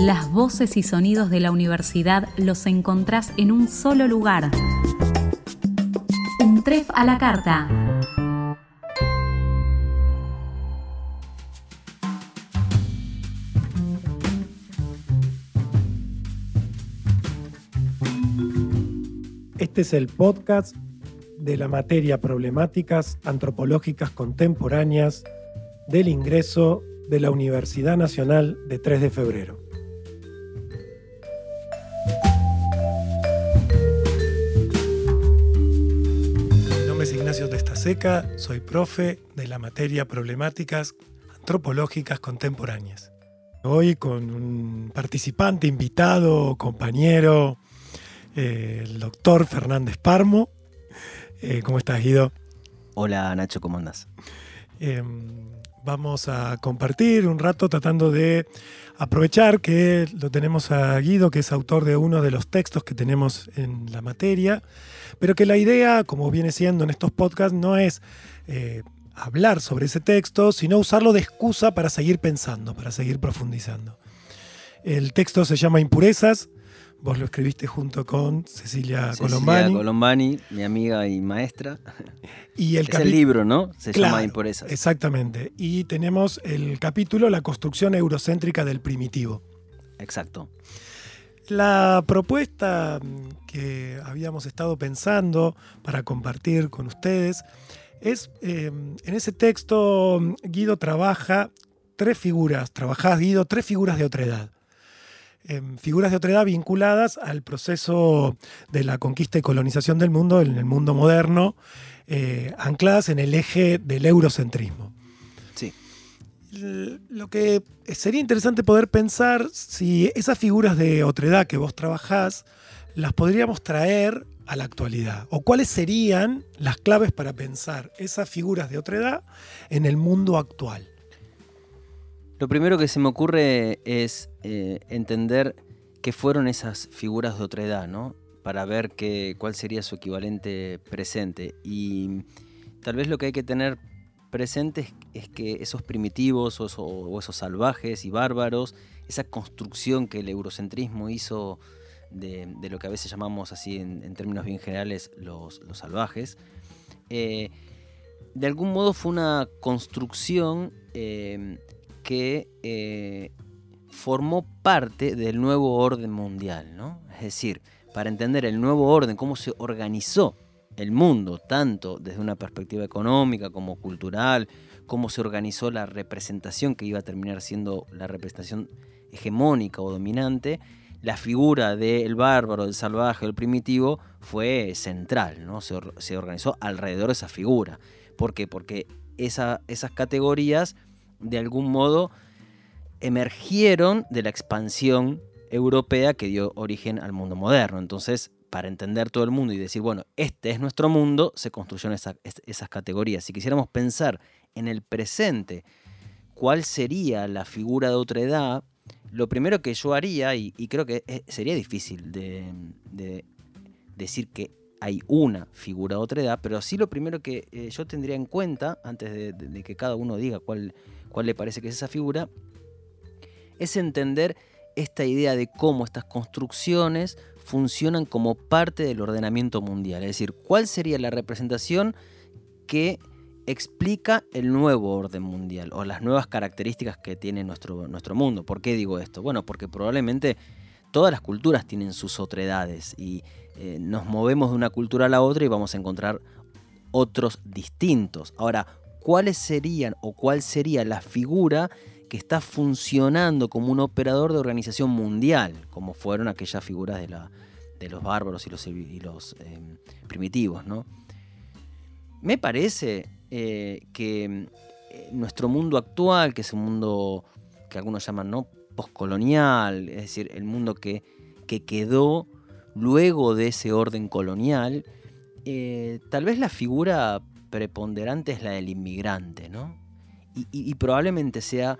Las voces y sonidos de la universidad los encontrás en un solo lugar. Un tref a la carta. Este es el podcast de la materia Problemáticas Antropológicas Contemporáneas del ingreso de la Universidad Nacional de 3 de Febrero. Testaseca, soy profe de la materia Problemáticas Antropológicas Contemporáneas. Hoy con un participante, invitado, compañero, eh, el doctor Fernández Parmo. Eh, ¿Cómo estás, Guido? Hola, Nacho, ¿cómo andas? Em, vamos a compartir un rato tratando de aprovechar que lo tenemos a Guido, que es autor de uno de los textos que tenemos en la materia, pero que la idea, como viene siendo en estos podcasts, no es eh, hablar sobre ese texto, sino usarlo de excusa para seguir pensando, para seguir profundizando. El texto se llama Impurezas, Vos lo escribiste junto con Cecilia, Colombani. Colombani, mi amiga y maestra. Y el es el libro, ¿no? Se llama Impurezas. Exactamente. Y tenemos el capítulo La construcción eurocéntrica del primitivo. Exacto. La propuesta que habíamos estado pensando para compartir con ustedes es, eh, en ese texto Guido trabaja tres figuras, trabajás Guido tres figuras de otra edad figuras de otredad vinculadas al proceso de la conquista y colonización del mundo en el mundo moderno, eh, ancladas en el eje del eurocentrismo. Sí. Lo que sería interesante poder pensar si esas figuras de otredad que vos trabajás las podríamos traer a la actualidad? ¿O cuáles serían las claves para pensar esas figuras de otredad en el mundo actual? Lo primero que se me ocurre es eh, entender qué fueron esas figuras de otra edad, ¿no? Para ver qué, cuál sería su equivalente presente. Y tal vez lo que hay que tener presente es, que esos primitivos o, esos salvajes y bárbaros, esa construcción que el eurocentrismo hizo de, lo que a veces llamamos así en, términos bien generales los, salvajes, eh, de algún modo fue una construcción eh, que eh, formó parte del nuevo orden mundial, ¿no? Es decir, para entender el nuevo orden, cómo se organizó el mundo, tanto desde una perspectiva económica como cultural, cómo se organizó la representación que iba a terminar siendo la representación hegemónica o dominante, la figura del bárbaro, del salvaje, del primitivo fue central, ¿no? Se, organizó alrededor de esa figura. ¿Por qué? Porque esas categorías de algún modo emergieron de la expansión europea que dio origen al mundo moderno. Entonces, para entender todo el mundo y decir, bueno, este es nuestro mundo, se construyeron esas categorías. Si quisiéramos pensar en el presente, cuál sería la figura de otra edad, lo primero que yo haría, y, creo que sería difícil de, decir que hay una figura de otra edad, pero sí lo primero que eh, yo tendría en cuenta, antes de que cada uno diga cuál cuál le parece que es esa figura, es entender esta idea de cómo estas construcciones funcionan como parte del ordenamiento mundial. Es decir, cuál sería la representación que explica el nuevo orden mundial o las nuevas características que tiene nuestro, nuestro mundo. ¿Por qué digo esto? Bueno, porque probablemente todas las culturas tienen sus otredades y eh, nos movemos de una cultura a la otra y vamos a encontrar otros distintos. Ahora, cuáles serían o cuál sería la figura que está funcionando como un operador de organización mundial, como fueron aquellas figuras de, los bárbaros y los, em, primitivos. ¿no? Me parece eh, que eh, nuestro mundo actual, que es un mundo que algunos llaman ¿no? postcolonial, es decir, el mundo que, que quedó luego de ese orden colonial, eh, tal vez la figura preponderante es la del inmigrante, ¿no? Y, probablemente sea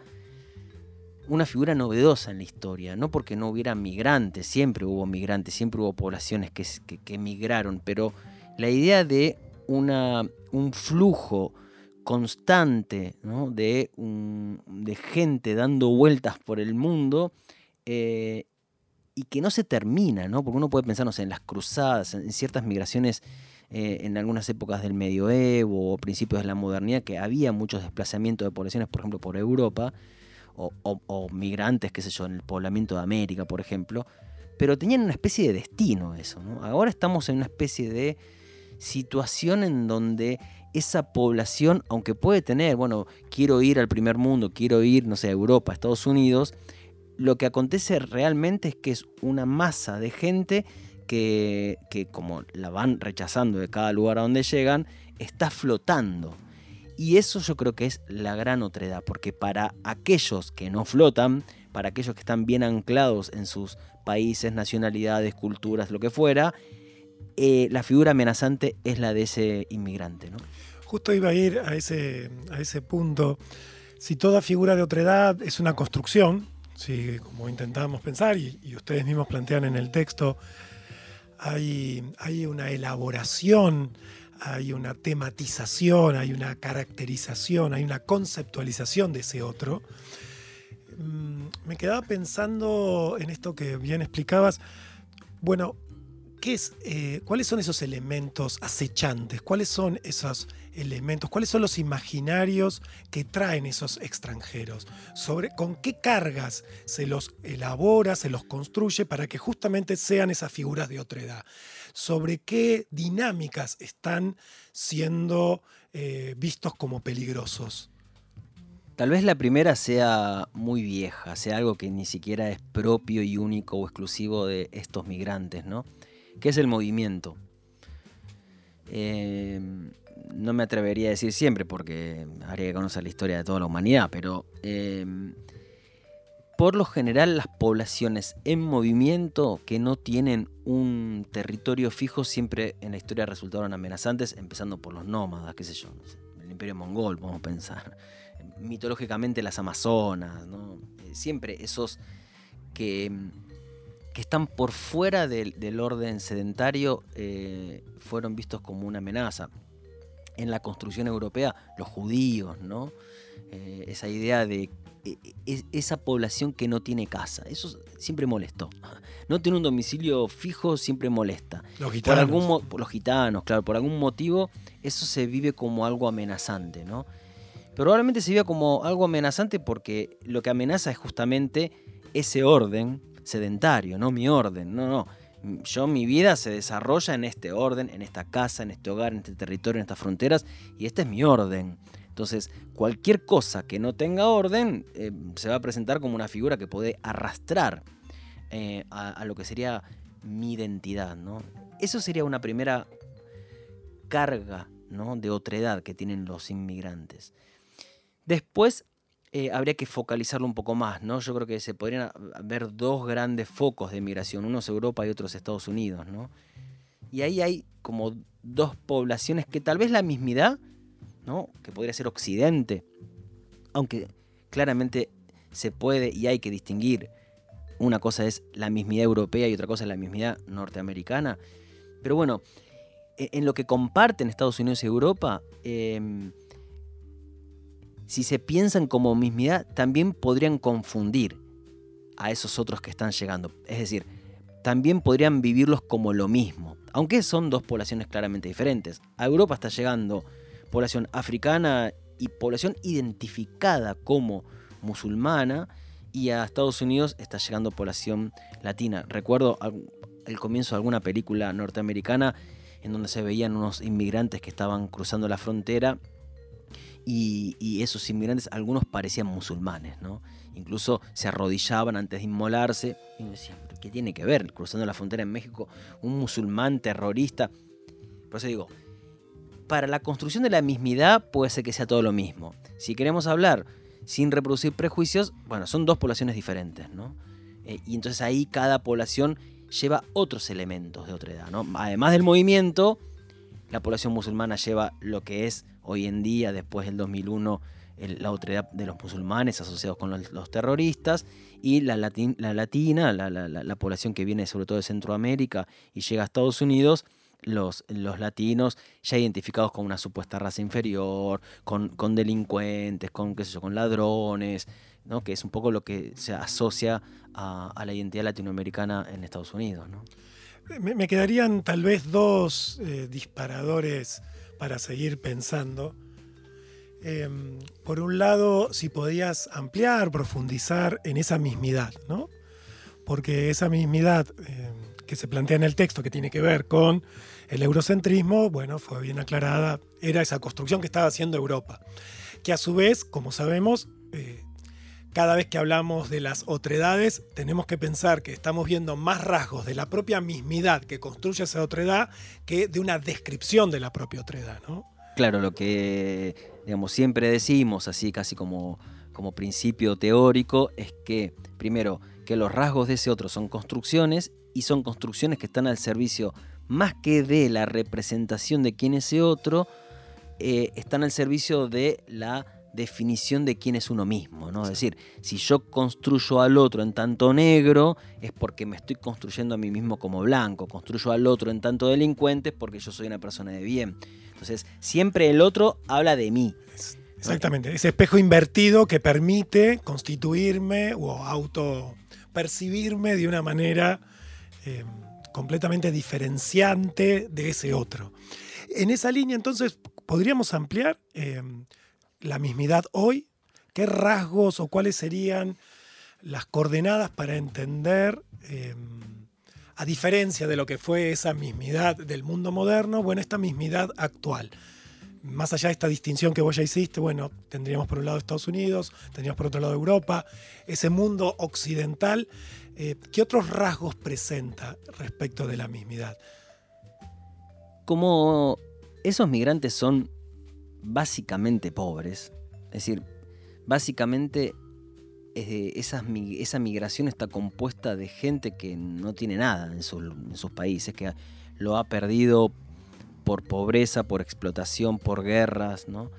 una figura novedosa en la historia, no porque no hubiera migrantes, siempre hubo migrantes, siempre hubo poblaciones que, que, emigraron, pero la idea de una, un flujo constante de, de gente dando vueltas por el mundo eh, y que no se termina, ¿no? Porque uno puede pensar, en las cruzadas, en ciertas migraciones eh, en algunas épocas del medioevo o principios de la modernidad, que había muchos desplazamientos de poblaciones, por ejemplo, por Europa, o, migrantes, qué sé yo, en el poblamiento de América, por ejemplo, pero tenían una especie de destino eso. Ahora estamos en una especie de situación en donde esa población, aunque puede tener, bueno, quiero ir al primer mundo, quiero ir, no sé, a Europa, a Estados Unidos, lo que acontece realmente es que es una masa de gente que, como la van rechazando de cada lugar a donde llegan, está flotando. Y eso yo creo que es la gran otredad, porque para aquellos que no flotan, para aquellos que están bien anclados en sus países, nacionalidades, culturas, lo que fuera, eh, la figura amenazante es la de ese inmigrante. ¿no? Justo iba a ir a ese, a ese punto. Si toda figura de otredad es una construcción, si, como intentábamos pensar y, ustedes mismos plantean en el texto, hay, una elaboración, hay una tematización, hay una caracterización, hay una conceptualización de ese otro. Mm, me quedaba pensando en esto que bien explicabas. Bueno, es, eh, ¿cuáles son esos elementos acechantes? ¿Cuáles son esos elementos? ¿Cuáles son los imaginarios que traen esos extranjeros? Sobre, ¿Con qué cargas se los elabora, se los construye para que justamente sean esas figuras de otra edad? ¿Sobre qué dinámicas están siendo eh, vistos como peligrosos? Tal vez la primera sea muy vieja, sea algo que ni siquiera es propio y único o exclusivo de estos migrantes, ¿no? ¿Qué es el movimiento? Em, no me atrevería a decir siempre porque habría que conocer la historia de toda la humanidad, pero em, por lo general las poblaciones en movimiento que no tienen un territorio fijo siempre en la historia resultaron amenazantes, empezando por los nómadas, qué sé yo, el imperio mongol, podemos pensar, mitológicamente las amazonas, eh, siempre esos que em, que están por fuera del, orden sedentario eh, fueron vistos como una amenaza. En la construcción europea, los judíos, ¿no? Eh, esa idea de e, e, esa población que no tiene casa, eso siempre molestó. No tener un domicilio fijo siempre molesta. Los gitanos. Por algún, los gitanos, claro, por algún motivo eso se vive como algo amenazante, ¿no? Probablemente se vive como algo amenazante porque lo que amenaza es justamente ese orden sedentario, no mi orden, no, no. Yo mi vida se desarrolla en este orden, en esta casa, en este hogar, en este territorio, en estas fronteras, y este es mi orden. Entonces, cualquier cosa que no tenga orden eh, se va a presentar como una figura que puede arrastrar eh, a, lo que sería mi identidad. ¿no? Eso sería una primera carga ¿no? de otredad que tienen los inmigrantes. Después eh, habría que focalizarlo un poco más, ¿no? Yo creo que se podrían ver dos grandes focos de migración, unos Europa y otros Estados Unidos, ¿no? Y ahí hay como dos poblaciones que tal vez la mismidad, ¿no? Que podría ser Occidente, aunque claramente se puede y hay que distinguir. Una cosa es la mismidad europea y otra cosa es la mismidad norteamericana. Pero bueno, e-, en lo que comparten Estados Unidos y Europa, em, si se piensan como mismidad, también podrían confundir a esos otros que están llegando. Es decir, también podrían vivirlos como lo mismo, aunque son dos poblaciones claramente diferentes. A Europa está llegando población africana y población identificada como musulmana, y a Estados Unidos está llegando población latina. Recuerdo el comienzo de alguna película norteamericana en donde se veían unos inmigrantes que estaban cruzando la frontera y, esos inmigrantes, algunos parecían musulmanes, ¿no? Incluso se arrodillaban antes de inmolarse. Y uno decía, ¿qué tiene que ver cruzando la frontera en México un musulmán terrorista? Por eso digo, para la construcción de la mismidad puede ser que sea todo lo mismo. Si queremos hablar sin reproducir prejuicios, bueno, son dos poblaciones diferentes, ¿no? Eh, y entonces ahí cada población lleva otros elementos de otra edad, ¿no? Además del movimiento, la población musulmana lleva lo que es hoy en día, después del 2001, la autoridad de los musulmanes asociados con los, terroristas, y la, la latina, la, población que viene sobre todo de Centroamérica y llega a Estados Unidos, los, latinos ya identificados con una supuesta raza inferior, con, delincuentes, con, qué sé yo, con ladrones, que es un poco lo que se asocia a, la identidad latinoamericana en Estados Unidos. Me, quedarían tal vez dos eh, disparadores para seguir pensando. Em, por un lado, si podías ampliar, profundizar en esa mismidad, ¿no? Porque esa mismidad em, que se plantea en el texto, que tiene que ver con el eurocentrismo, bueno, fue bien aclarada, era esa construcción que estaba haciendo Europa, que a su vez, como sabemos, eh, cada vez que hablamos de las otredades, tenemos que pensar que estamos viendo más rasgos de la propia mismidad que construye esa otredad que de una descripción de la propia otredad, ¿no? Claro, lo que digamos, siempre decimos, así casi como, como principio teórico, es que, primero, que los rasgos de ese otro son construcciones y son construcciones que están al servicio más que de la representación de quién es ese otro, eh, están al servicio de la definición de quién es uno mismo, ¿no? Es decir, si yo construyo al otro en tanto negro, es porque me estoy construyendo a mí mismo como blanco, construyo al otro en tanto delincuente, es porque yo soy una persona de bien. Entonces, siempre el otro habla de mí. Exactamente, ese espejo invertido que permite constituirme o auto percibirme de una manera eh, completamente diferenciante de ese otro. En esa línea, entonces, podríamos ampliar eh, la mismidad hoy. ¿Qué rasgos o cuáles serían las coordenadas para entender eh, a diferencia de lo que fue esa mismidad del mundo moderno, bueno, esta mismidad actual. Más allá de esta distinción que vos ya hiciste, bueno, tendríamos por un lado Estados Unidos, tendríamos por otro lado Europa, ese mundo occidental, eh, ¿qué otros rasgos presenta respecto de la mismidad? Como esos migrantes son básicamente pobres, es decir, básicamente esa, esa, migración está compuesta de gente que no tiene nada en, sus países, que lo ha perdido por pobreza, por explotación, por guerras. ¿no?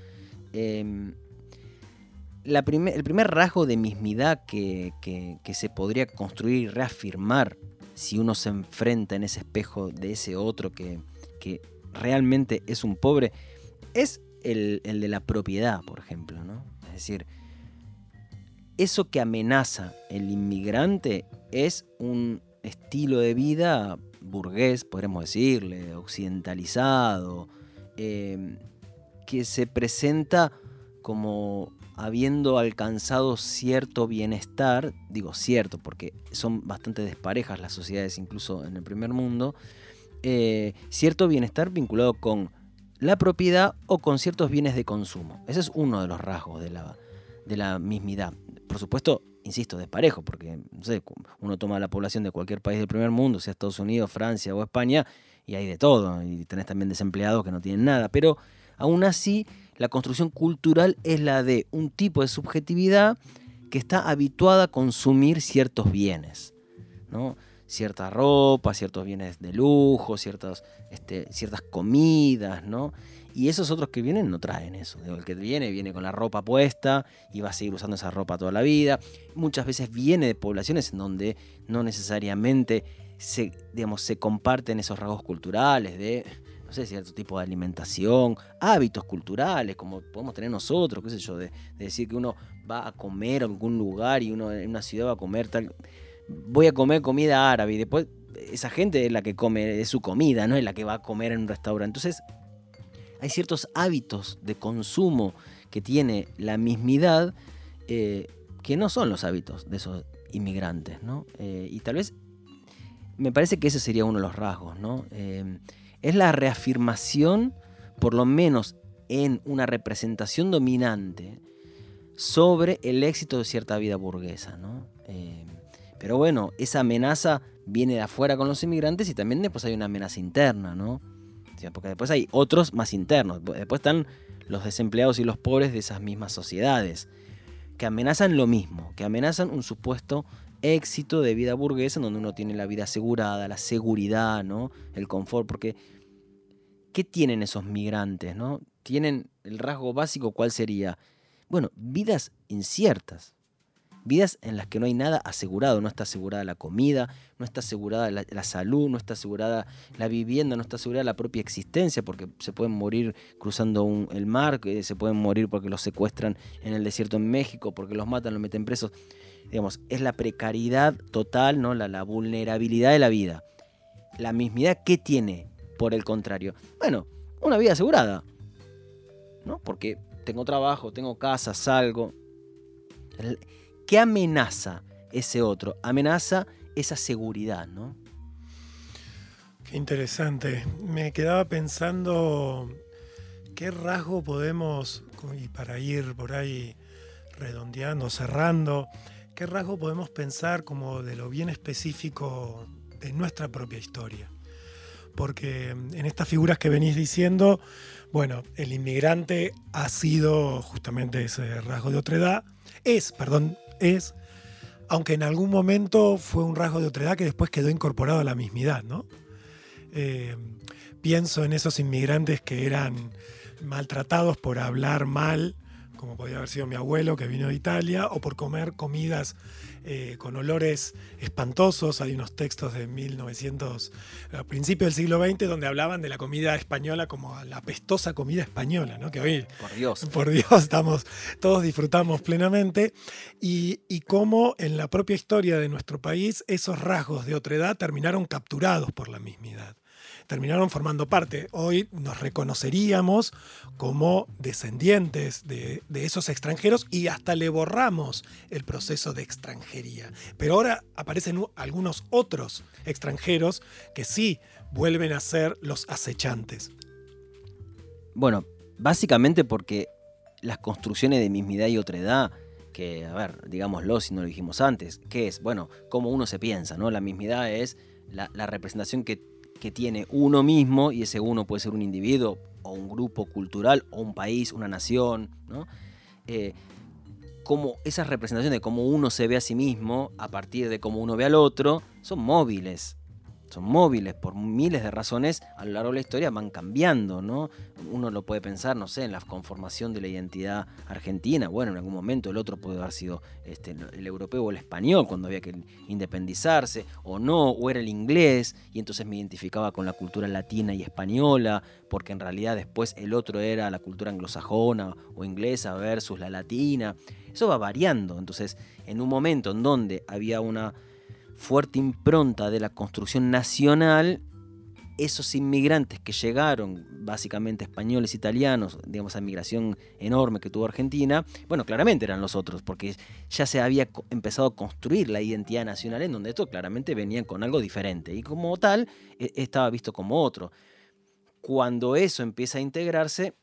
Em, el primer rasgo de mismidad que, se podría construir y reafirmar si uno se enfrenta en ese espejo de ese otro que, realmente es un pobre, es el, de la propiedad, por ejemplo. ¿no? Es decir, eso que amenaza el inmigrante es un estilo de vida burgués, podremos decirle, occidentalizado, em, que se presenta como habiendo alcanzado cierto bienestar, digo cierto porque son bastante desparejas las sociedades incluso en el primer mundo, eh, cierto bienestar vinculado con la propiedad o con ciertos bienes de consumo. Ese es uno de los rasgos de la, de la mismidad por supuesto, insisto, desparejo, porque uno toma la población de cualquier país del primer mundo, sea Estados Unidos, Francia o España, y hay de todo, y tenés también desempleados que no tienen nada, pero aún así la construcción cultural es la de un tipo de subjetividad que está habituada a consumir ciertos bienes, ¿no? Cierta ropa, ciertos bienes de lujo, ciertas, este, ciertas comidas, ¿no? Y esos otros que vienen no traen eso. el que viene viene con la ropa puesta y va a seguir usando esa ropa toda la vida. Muchas veces viene de poblaciones en donde no necesariamente se, digamos, se comparten esos rasgos culturales de, no sé, cierto tipo de alimentación, hábitos culturales, como podemos tener nosotros, qué sé yo, de, decir que uno va a comer a algún lugar y uno en una ciudad va a comer tal... Voy a comer comida árabe y después esa gente es la que come, su comida, no es la que va a comer en un restaurante. Entonces, hay ciertos hábitos de consumo que tiene la mismidad eh, que no son los hábitos de esos inmigrantes, ¿no? Eh, y tal vez me parece que ese sería uno de los rasgos, ¿no? Eh, es la reafirmación, por lo menos en una representación dominante, sobre el éxito de cierta vida burguesa, ¿no? Pero bueno, esa amenaza viene de afuera con los inmigrantes y también después hay una amenaza interna, ¿no? porque después hay otros más internos. Después están los desempleados y los pobres de esas mismas sociedades, que amenazan lo mismo, que amenazan un supuesto éxito de vida burguesa en donde uno tiene la vida asegurada, la seguridad, ¿no? el confort, porque ¿qué tienen esos migrantes? ¿no? Tienen el rasgo básico, ¿cuál sería? Bueno, vidas inciertas. Vidas en las que no hay nada asegurado, no está asegurada la comida, no está asegurada la, salud, no está asegurada la vivienda, no está asegurada la propia existencia, porque se pueden morir cruzando el mar, se pueden morir porque los secuestran en el desierto en México, porque los matan, los meten presos. Digamos, es la precariedad total, ¿no? la, vulnerabilidad de la vida. La mismidad, ¿qué tiene? Por el contrario. Bueno, una vida asegurada. ¿no? Porque tengo trabajo, tengo casa, salgo. ¿Qué amenaza ese otro? Amenaza esa seguridad, ¿no? Qué interesante. Me quedaba pensando qué rasgo podemos, y para ir por ahí redondeando, cerrando, qué rasgo podemos pensar como de lo bien específico de nuestra propia historia. Porque en estas figuras que venís diciendo, bueno, el inmigrante ha sido justamente ese rasgo de otredad, es, perdón, es, aunque en algún momento fue un rasgo de otredad que después quedó incorporado a la mismidad, ¿no? Eh, pienso en esos inmigrantes que eran maltratados por hablar mal como podía haber sido mi abuelo que vino de Italia, o por comer comidas eh, con olores espantosos. Hay unos textos de 1900, a principios del siglo XX, donde hablaban de la comida española como la apestosa comida española, ¿no? que hoy, por Dios, por Dios estamos, todos disfrutamos plenamente, y, y cómo en la propia historia de nuestro país esos rasgos de otredad terminaron capturados por la mismidad terminaron formando parte. Hoy nos reconoceríamos como descendientes de, esos extranjeros y hasta le borramos el proceso de extranjería. Pero ahora aparecen algunos otros extranjeros que sí vuelven a ser los acechantes. Bueno, básicamente porque las construcciones de mismidad y otredad que, a ver, digámoslo si no lo dijimos antes, ¿qué es? Bueno, cómo uno se piensa, ¿no? La mismidad es la, la representación que que tiene uno mismo, y ese uno puede ser un individuo o un grupo cultural o un país, una nación, ¿no? Eh, como esas representaciones de cómo uno se ve a sí mismo a partir de cómo uno ve al otro son móviles son móviles por miles de razones a lo largo de la historia van cambiando, ¿no? Uno lo puede pensar, no sé, en la conformación de la identidad argentina, bueno, en algún momento el otro puede haber sido este, el europeo o el español cuando había que independizarse, o no, o era el inglés, y entonces me identificaba con la cultura latina y española, porque en realidad después el otro era la cultura anglosajona o inglesa versus la latina. Eso va variando, entonces en un momento en donde había una fuerte impronta de la construcción nacional, esos inmigrantes que llegaron, básicamente españoles, italianos, digamos, esa migración enorme que tuvo Argentina, bueno, claramente eran los otros, porque ya se había empezado a construir la identidad nacional en donde esto claramente venían con algo diferente y como tal e, estaba visto como otro. Cuando eso empieza a integrarse,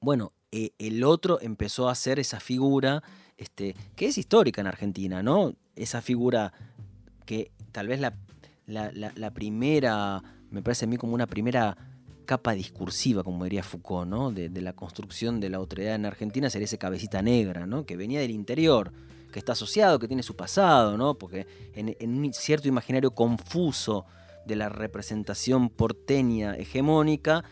bueno, e, el otro empezó a ser esa figura este, que es histórica en Argentina, ¿no? Esa figura que tal vez la, la, primera, me parece a mí como una primera capa discursiva, como diría Foucault, ¿no? de, la construcción de la autoridad en Argentina, sería ese cabecita negra, ¿no? que venía del interior, que está asociado, que tiene su pasado, ¿no? porque en, un cierto imaginario confuso de la representación porteña hegemónica,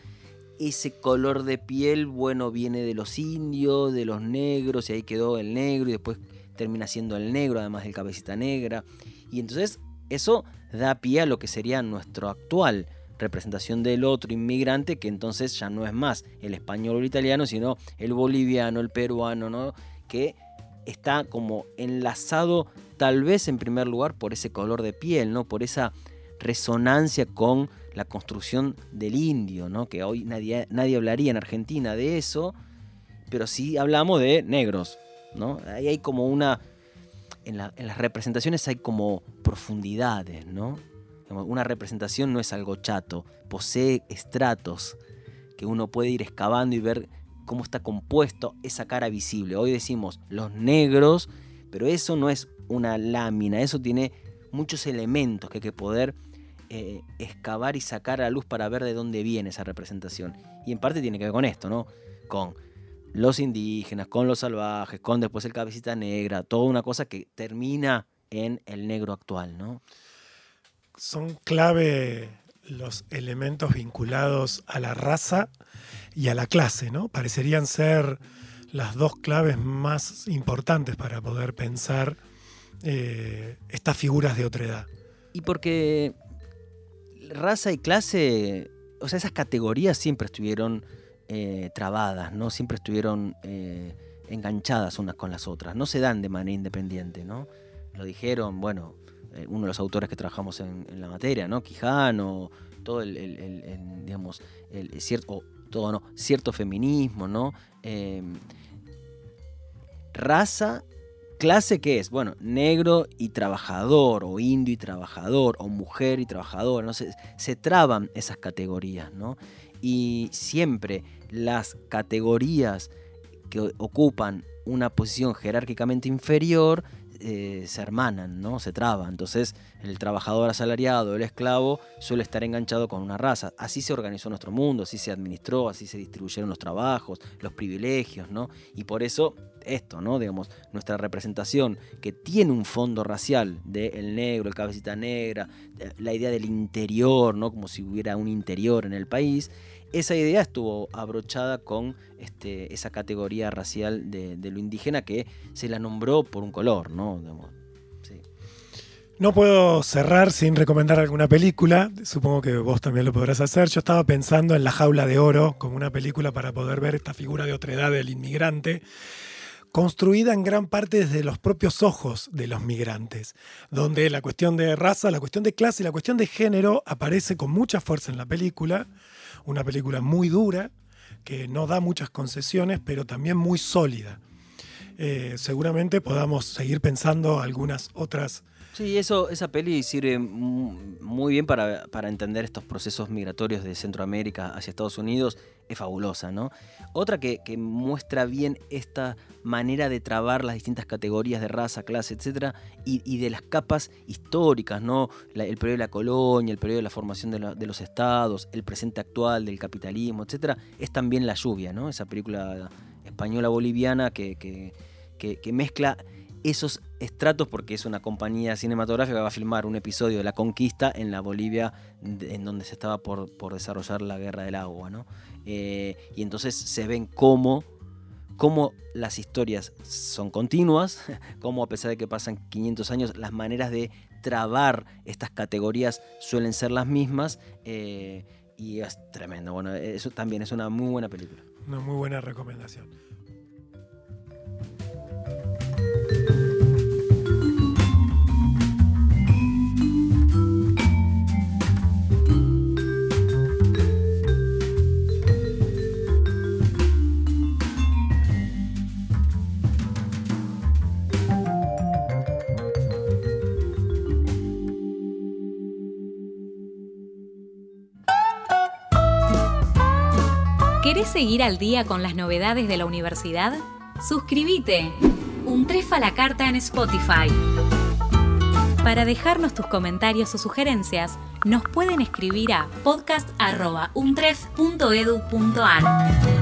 ese color de piel, bueno, viene de los indios, de los negros, y ahí quedó el negro, y después termina siendo el negro, además del cabecita negra. Y entonces eso da pie a lo que sería nuestra actual representación del otro inmigrante, que entonces ya no es más el español o el italiano, sino el boliviano, el peruano, ¿no? que está como enlazado tal vez en primer lugar por ese color de piel, ¿no? por esa resonancia con la construcción del indio, ¿no? que hoy nadie, nadie hablaría en Argentina de eso, pero sí hablamos de negros. ¿No? Ahí hay como una en, las representaciones hay como profundidades, ¿no? Una representación no es algo chato, posee estratos que uno puede ir excavando y ver cómo está compuesto esa cara visible. Hoy decimos los negros, pero eso no es una lámina, eso tiene muchos elementos que hay que poder eh, excavar y sacar a la luz para ver de dónde viene esa representación. Y en parte tiene que ver con esto, ¿no? Con los indígenas, con los salvajes, con después el cabecita negra, toda una cosa que termina en el negro actual, ¿no? Son clave los elementos vinculados a la raza y a la clase, ¿no? Parecerían ser las dos claves más importantes para poder pensar eh, estas figuras de otredad. Y porque raza y clase, o sea, esas categorías siempre estuvieron eh, trabadas, ¿no? Siempre estuvieron eh, enganchadas unas con las otras, no se dan de manera independiente, ¿no? Lo dijeron, bueno, uno de los autores que trabajamos en, la materia, ¿no? Quijano, todo el, digamos, el cierto, todo, ¿no? Cierto feminismo, ¿no? raza ¿Clase qué es? Bueno, negro y trabajador, o indio y trabajador, o mujer y trabajador, ¿no? se, se traban esas categorías, ¿no? Y siempre las categorías que ocupan una posición jerárquicamente inferior eh, se hermanan, ¿no? Se traban. Entonces, el trabajador asalariado, el esclavo, suele estar enganchado con una raza. Así se organizó nuestro mundo, así se administró, así se distribuyeron los trabajos, los privilegios, ¿no? Y por eso esto, ¿no? Digamos, nuestra representación que tiene un fondo racial de el negro, el cabecita negra, eh, la idea del interior, ¿no? Como si hubiera un interior en el país. Esa idea estuvo abrochada con este, esa categoría racial de, lo indígena que se la nombró por un color, ¿no? No puedo cerrar sin recomendar alguna película, supongo que vos también lo podrás hacer. Yo estaba pensando en La Jaula de Oro como una película para poder ver esta figura de otredad del inmigrante construida en gran parte desde los propios ojos de los migrantes, donde la cuestión de raza, la cuestión de clase y la cuestión de género aparece con mucha fuerza en la película, una película muy dura, que no da muchas concesiones, pero también muy sólida. Eh, seguramente podamos seguir pensando algunas otras Sí, eso, esa peli sirve muy bien para, entender estos procesos migratorios de Centroamérica hacia Estados Unidos. Es fabulosa, ¿no? Otra que, muestra bien esta manera de trabar las distintas categorías de raza, clase, etcétera, y, de las capas históricas, ¿no? el periodo de la colonia, el periodo de la formación de, los estados, el presente actual del capitalismo, etcétera, es también La Lluvia, ¿no? Esa película española boliviana que, que mezcla esos estratos porque es una compañía cinematográfica que va a filmar un episodio de La Conquista en la Bolivia en donde se estaba por, desarrollar la Guerra del Agua. ¿no? Eh, y entonces se ven cómo, cómo las historias son continuas, cómo a pesar de que pasan 500 años, las maneras de trabar estas categorías suelen ser las mismas. Eh, y es tremendo. Bueno, eso también es una muy buena película. Una muy buena recomendación. Seguir al día con las novedades de la universidad? Suscríbete. Un trefa la carta en Spotify. Para dejarnos tus comentarios o sugerencias, nos pueden escribir a podcast.untref.edu.ar.